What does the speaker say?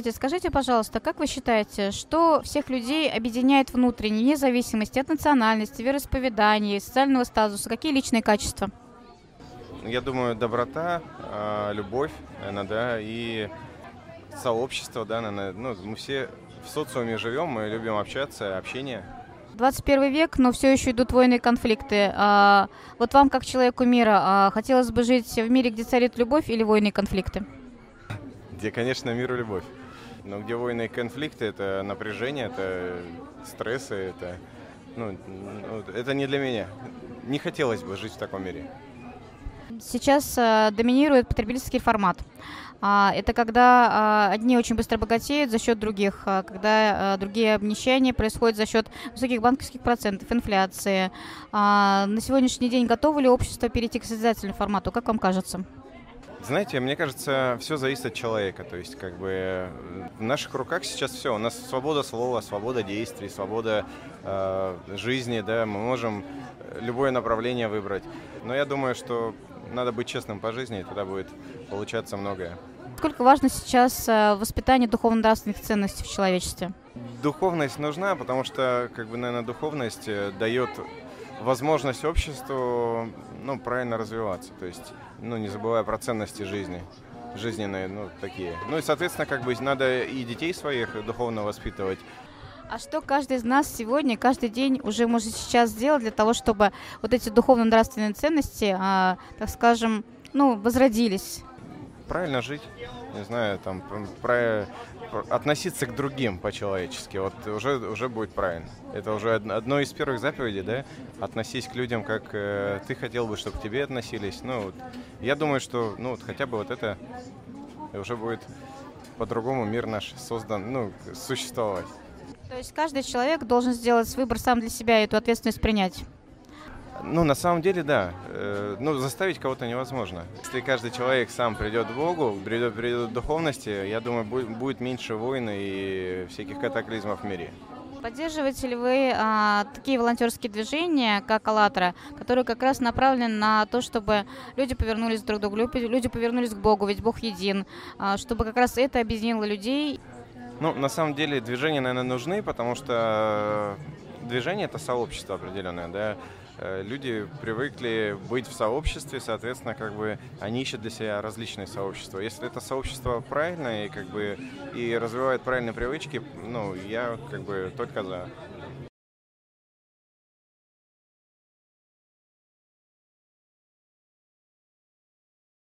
Здравствуйте, скажите, пожалуйста, как вы считаете, что всех людей объединяет внутренне, вне зависимости от национальности, вероисповедания, социального статуса? Какие личные качества? Я думаю, доброта, а, любовь, наверное, да, и сообщество, да, наверное. Ну, мы все в социуме живем, мы любим общаться, общение. 21 век, но все еще идут войны и конфликты. А, вот вам, как человеку мира, а, хотелось бы жить в мире, где царит любовь или войны и конфликты? Где, конечно, мир и любовь. Но где войны и конфликты, это напряжение, это стрессы, это, ну, ну, это не для меня. Не хотелось бы жить в таком мире. Сейчас э, доминирует потребительский формат. А, это когда а, одни очень быстро богатеют за счет других, а, когда другие обнищания происходят за счет высоких банковских процентов, инфляции. На сегодняшний день готово ли общество перейти к созидательному формату? Как вам кажется? Знаете, мне кажется, все зависит от человека. То есть, как бы в наших руках сейчас все. У нас свобода слова, свобода действий, свобода э, жизни, да, мы можем любое направление выбрать. Но я думаю, что надо быть честным по жизни, и тогда будет получаться многое. Насколько важно сейчас э, воспитание духовно-нравственных ценностей в человечестве? Духовность нужна, потому что, как бы, наверное, духовность э, дает возможность обществу ну, правильно развиваться. То есть, ну, не забывая про ценности жизни жизненные, ну, такие. Ну и, соответственно, как бы надо и детей своих духовно воспитывать. А что каждый из нас сегодня, каждый день уже может сейчас сделать для того, чтобы вот эти духовно-нравственные ценности, а, так скажем, ну, возродились? Правильно жить, не знаю, там, про, про, относиться к другим по-человечески, вот уже, уже будет правильно. Это уже одно из первых заповедей, да, относись к людям, как э, ты хотел бы, чтобы к тебе относились. Ну, вот, я думаю, что, ну, вот хотя бы вот это уже будет по-другому мир наш создан, ну, существовать. То есть каждый человек должен сделать выбор сам для себя и эту ответственность принять? Ну, на самом деле, да. Э, ну, заставить кого-то невозможно. Если каждый человек сам придет к Богу, придет, придет к духовности, я думаю, будет, меньше войн и всяких катаклизмов в мире. Поддерживаете ли вы а, такие волонтерские движения, как «АЛЛАТРА», которые как раз направлены на то, чтобы люди повернулись друг к другу, люди повернулись к Богу, ведь Бог един, а, чтобы как раз это объединило людей? Ну, на самом деле движения, наверное, нужны, потому что движение — это сообщество определенное, да, Э, люди привыкли быть в сообществе, соответственно, как бы они ищут для себя различные сообщества. Если это сообщество правильное и как бы и развивает правильные привычки, ну, я как бы только за.